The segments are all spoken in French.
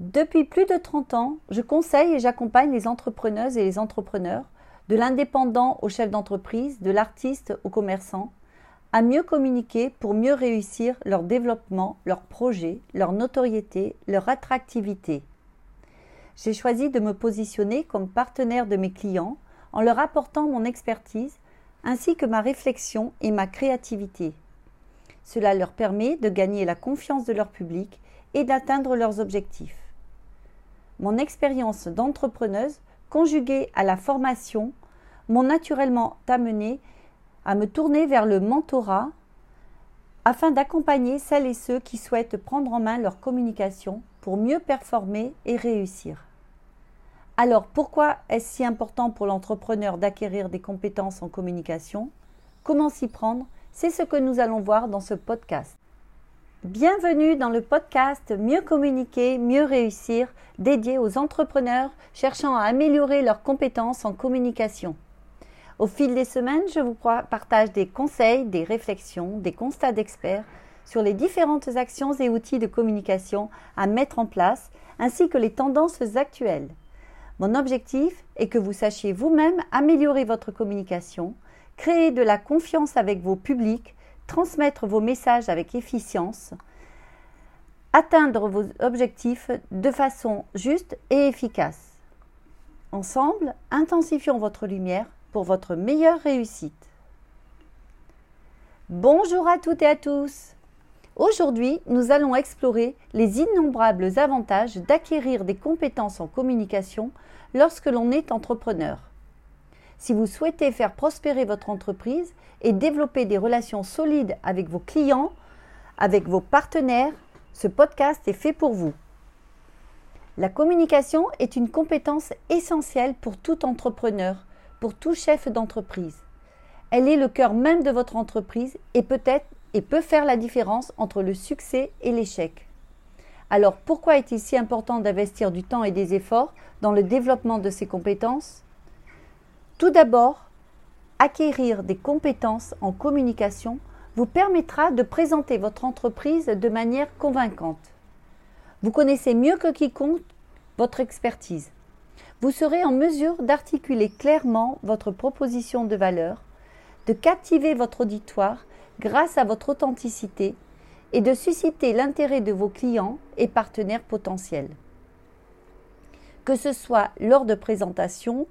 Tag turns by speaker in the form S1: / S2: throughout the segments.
S1: Depuis plus de 30 ans, je conseille et j'accompagne les entrepreneuses et les entrepreneurs, de l'indépendant au chef d'entreprise, de l'artiste au commerçant, à mieux communiquer pour mieux réussir leur développement, leur projet, leur notoriété, leur attractivité. J'ai choisi de me positionner comme partenaire de mes clients en leur apportant mon expertise ainsi que ma réflexion et ma créativité. Cela leur permet de gagner la confiance de leur public et d'atteindre leurs objectifs. Mon expérience d'entrepreneuse conjuguée à la formation m'ont naturellement amené à me tourner vers le mentorat afin d'accompagner celles et ceux qui souhaitent prendre en main leur communication pour mieux performer et réussir. Alors pourquoi est-ce si important pour l'entrepreneur d'acquérir des compétences en communication? Comment s'y prendre? C'est ce que nous allons voir dans ce podcast. Bienvenue dans le podcast Mieux communiquer, mieux réussir, dédié aux entrepreneurs cherchant à améliorer leurs compétences en communication. Au fil des semaines, je vous partage des conseils, des réflexions, des constats d'experts sur les différentes actions et outils de communication à mettre en place, ainsi que les tendances actuelles. Mon objectif est que vous sachiez vous-même améliorer votre communication, créer de la confiance avec vos publics, transmettre vos messages avec efficience, atteindre vos objectifs de façon juste et efficace. Ensemble, intensifions votre lumière pour votre meilleure réussite. Bonjour à toutes et à tous. Aujourd'hui, nous allons explorer les innombrables avantages d'acquérir des compétences en communication lorsque l'on est entrepreneur. Si vous souhaitez faire prospérer votre entreprise et développer des relations solides avec vos clients, avec vos partenaires, ce podcast est fait pour vous. La communication est une compétence essentielle pour tout entrepreneur, pour tout chef d'entreprise. Elle est le cœur même de votre entreprise et peut-être et peut faire la différence entre le succès et l'échec. Alors pourquoi est-il si important d'investir du temps et des efforts dans le développement de ces compétences? Tout d'abord, acquérir des compétences en communication vous permettra de présenter votre entreprise de manière convaincante. Vous connaissez mieux que quiconque votre expertise. Vous serez en mesure d'articuler clairement votre proposition de valeur, de captiver votre auditoire grâce à votre authenticité et de susciter l'intérêt de vos clients et partenaires potentiels. Que ce soit lors de présentations,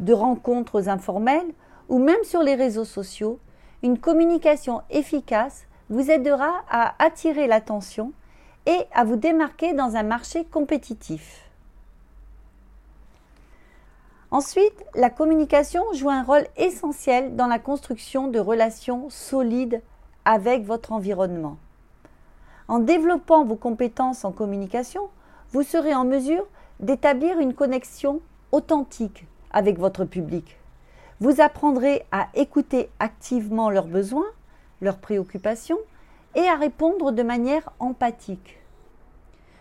S1: de rencontres informelles ou même sur les réseaux sociaux, une communication efficace vous aidera à attirer l'attention et à vous démarquer dans un marché compétitif. Ensuite, la communication joue un rôle essentiel dans la construction de relations solides avec votre environnement. En développant vos compétences en communication, vous serez en mesure d'établir une connexion authentique avec votre public. Vous apprendrez à écouter activement leurs besoins, leurs préoccupations et à répondre de manière empathique.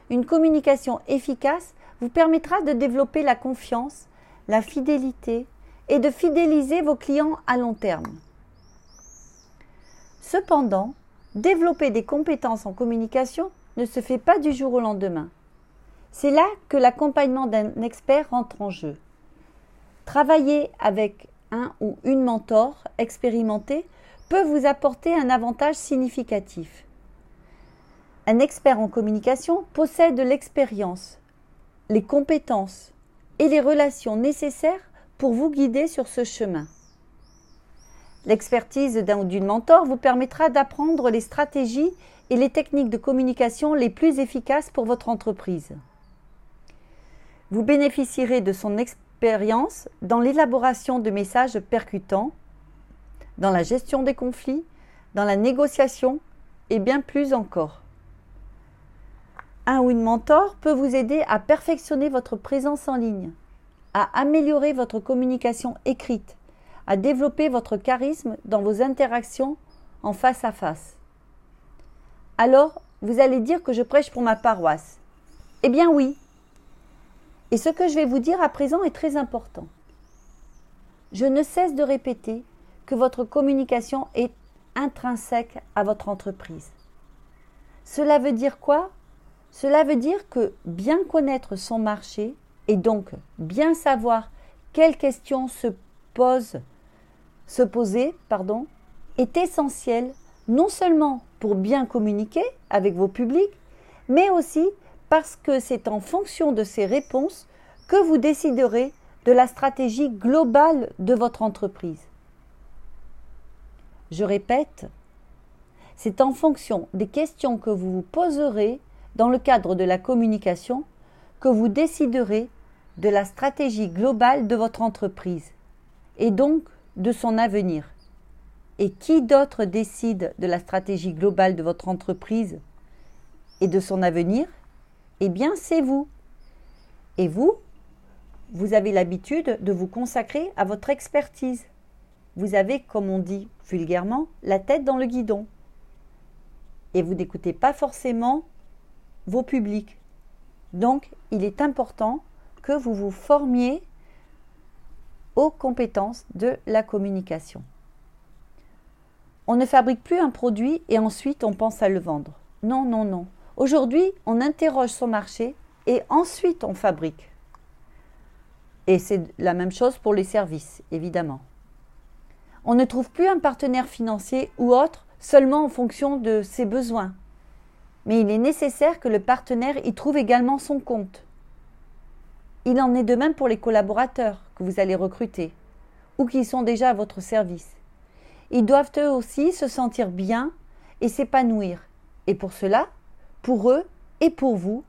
S1: Une communication efficace vous permettra de développer la confiance, la fidélité et de fidéliser vos clients à long terme. Cependant, développer des compétences en communication ne se fait pas du jour au lendemain. C'est là que l'accompagnement d'un expert rentre en jeu. Travailler avec un ou une mentor expérimenté peut vous apporter un avantage significatif. Un expert en communication possède l'expérience, les compétences et les relations nécessaires pour vous guider sur ce chemin. L'expertise d'un ou d'une mentor vous permettra d'apprendre les stratégies et les techniques de communication les plus efficaces pour votre entreprise. Vous bénéficierez de son dans l'élaboration de messages percutants, dans la gestion des conflits, dans la négociation et bien plus encore. Un ou une mentor peut vous aider à perfectionner votre présence en ligne, à améliorer votre communication écrite, à développer votre charisme dans vos interactions en face à face. Alors, vous allez dire que je prêche pour ma paroisse. Eh bien oui. Et ce que je vais vous dire à présent est très important. Je ne cesse de répéter que votre communication est intrinsèque à votre entreprise. Cela veut dire quoi? Cela veut dire que bien connaître son marché et donc bien savoir quelles questions se posent, se poser, pardon, est essentiel non seulement pour bien communiquer avec vos publics, mais aussi parce que c'est en fonction de ces réponses que vous déciderez de la stratégie globale de votre entreprise. Je répète, c'est en fonction des questions que vous vous poserez dans le cadre de la communication que vous déciderez de la stratégie globale de votre entreprise et donc de son avenir. Et qui d'autre décide de la stratégie globale de votre entreprise et de son avenir? Eh bien, c'est vous. Et vous, vous avez l'habitude de vous consacrer à votre expertise. Vous avez, comme on dit vulgairement, la tête dans le guidon. Et vous n'écoutez pas forcément vos publics. Donc, il est important que vous vous formiez aux compétences de la communication. On ne fabrique plus un produit et ensuite on pense à le vendre. Non, non, non. Aujourd'hui, on interroge son marché et ensuite on fabrique. Et c'est la même chose pour les services, évidemment. On ne trouve plus un partenaire financier ou autre seulement en fonction de ses besoins mais il est nécessaire que le partenaire y trouve également son compte. Il en est de même pour les collaborateurs que vous allez recruter ou qui sont déjà à votre service. Ils doivent eux aussi se sentir bien et s'épanouir. Et pour cela, pour eux et pour vous,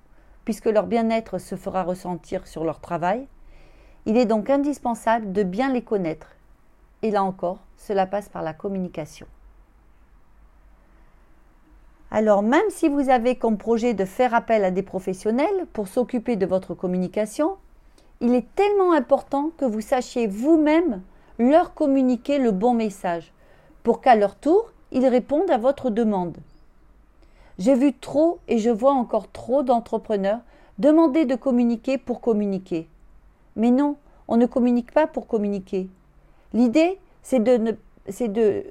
S1: puisque leur bien-être se fera ressentir sur leur travail, il est donc indispensable de bien les connaître. Et là encore, cela passe par la communication. Alors même si vous avez comme projet de faire appel à des professionnels pour s'occuper de votre communication, il est tellement important que vous sachiez vous-même leur communiquer le bon message pour qu'à leur tour, ils répondent à votre demande. J'ai vu trop et je vois encore trop d'entrepreneurs demander de communiquer pour communiquer. Mais non, on ne communique pas pour communiquer. L'idée, c'est de ne, c'est de,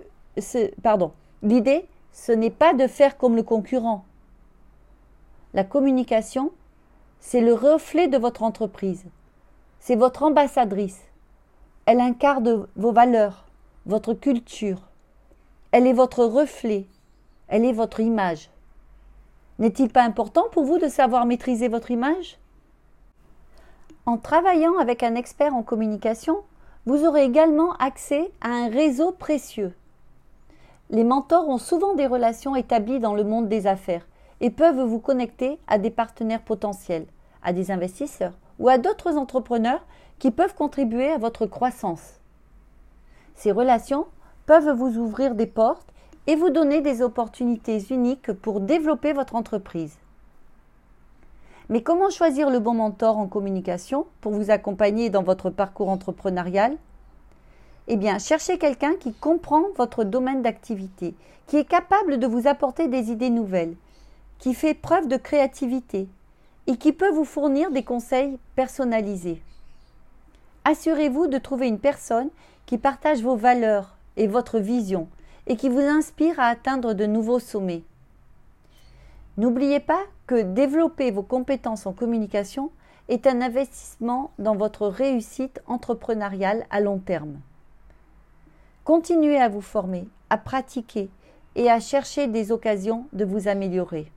S1: pardon, l'idée, ce n'est pas de faire comme le concurrent. La communication, c'est le reflet de votre entreprise. C'est votre ambassadrice. Elle incarne vos valeurs, votre culture. Elle est votre reflet. Elle est votre image. N'est-il pas important pour vous de savoir maîtriser votre image? En travaillant avec un expert en communication, vous aurez également accès à un réseau précieux les mentors ont souvent des relations établies dans le monde des affaires et peuvent vous connecter à des partenaires potentiels, à des investisseurs ou à d'autres entrepreneurs qui peuvent contribuer à votre croissance. Ces relations peuvent vous ouvrir des portes et vous donner des opportunités uniques pour développer votre entreprise. Mais comment choisir le bon mentor en communication pour vous accompagner dans votre parcours entrepreneurial? Eh bien, cherchez quelqu'un qui comprend votre domaine d'activité, qui est capable de vous apporter des idées nouvelles, qui fait preuve de créativité et qui peut vous fournir des conseils personnalisés. Assurez-vous de trouver une personne qui partage vos valeurs et votre vision et qui vous inspire à atteindre de nouveaux sommets. N'oubliez pas que développer vos compétences en communication est un investissement dans votre réussite entrepreneuriale à long terme. Continuez à vous former, à pratiquer et à chercher des occasions de vous améliorer.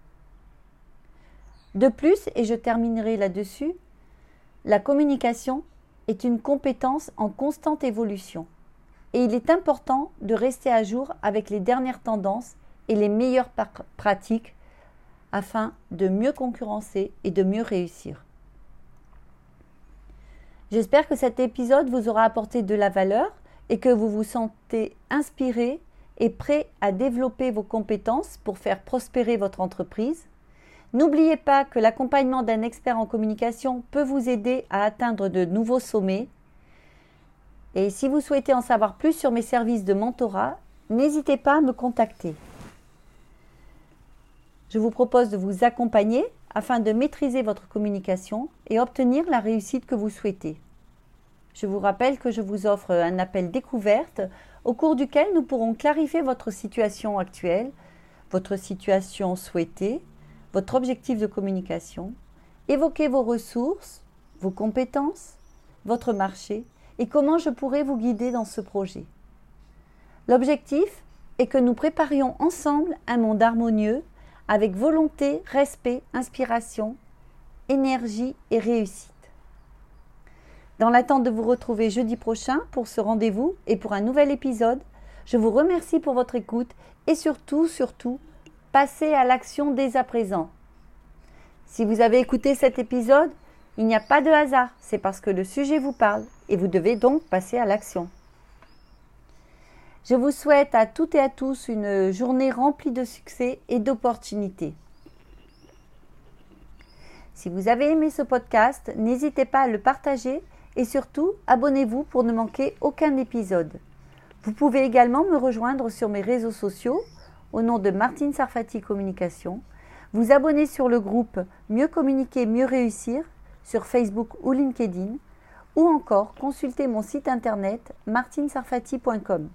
S1: De plus, et je terminerai là-dessus, la communication est une compétence en constante évolution et il est important de rester à jour avec les dernières tendances et les meilleures pratiques afin de mieux concurrencer et de mieux réussir. J'espère que cet épisode vous aura apporté de la valeur et que vous vous sentez inspiré et prêt à développer vos compétences pour faire prospérer votre entreprise. N'oubliez pas que l'accompagnement d'un expert en communication peut vous aider à atteindre de nouveaux sommets. Et si vous souhaitez en savoir plus sur mes services de mentorat, n'hésitez pas à me contacter. Je vous propose de vous accompagner afin de maîtriser votre communication et obtenir la réussite que vous souhaitez. Je vous rappelle que je vous offre un appel découverte au cours duquel nous pourrons clarifier votre situation actuelle, votre situation souhaitée, votre objectif de communication, évoquez vos ressources, vos compétences, votre marché et comment je pourrais vous guider dans ce projet? L'objectif est que nous préparions ensemble un monde harmonieux avec volonté, respect, inspiration, énergie et réussite. Dans l'attente de vous retrouver jeudi prochain pour ce rendez-vous et pour un nouvel épisode, je vous remercie pour votre écoute et surtout, surtout, passez à l'action dès à présent. Si vous avez écouté cet épisode, il n'y a pas de hasard, c'est parce que le sujet vous parle et vous devez donc passer à l'action. Je vous souhaite à toutes et à tous une journée remplie de succès et d'opportunités. Si vous avez aimé ce podcast, n'hésitez pas à le partager et surtout abonnez-vous pour ne manquer aucun épisode. Vous pouvez également me rejoindre sur mes réseaux sociaux au nom de Martine Sarfati Communication, vous abonner sur le groupe Mieux communiquer, mieux réussir sur Facebook ou LinkedIn, ou encore consulter mon site internet martinsarfati.com.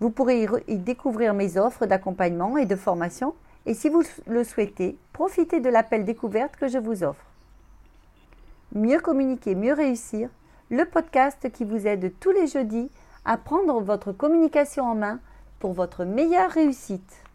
S1: Vous pourrez y découvrir mes offres d'accompagnement et de formation, et si vous le souhaitez, profitez de l'appel découverte que je vous offre. Mieux communiquer, mieux réussir, le podcast qui vous aide tous les jeudis à prendre votre communication en main pour votre meilleure réussite.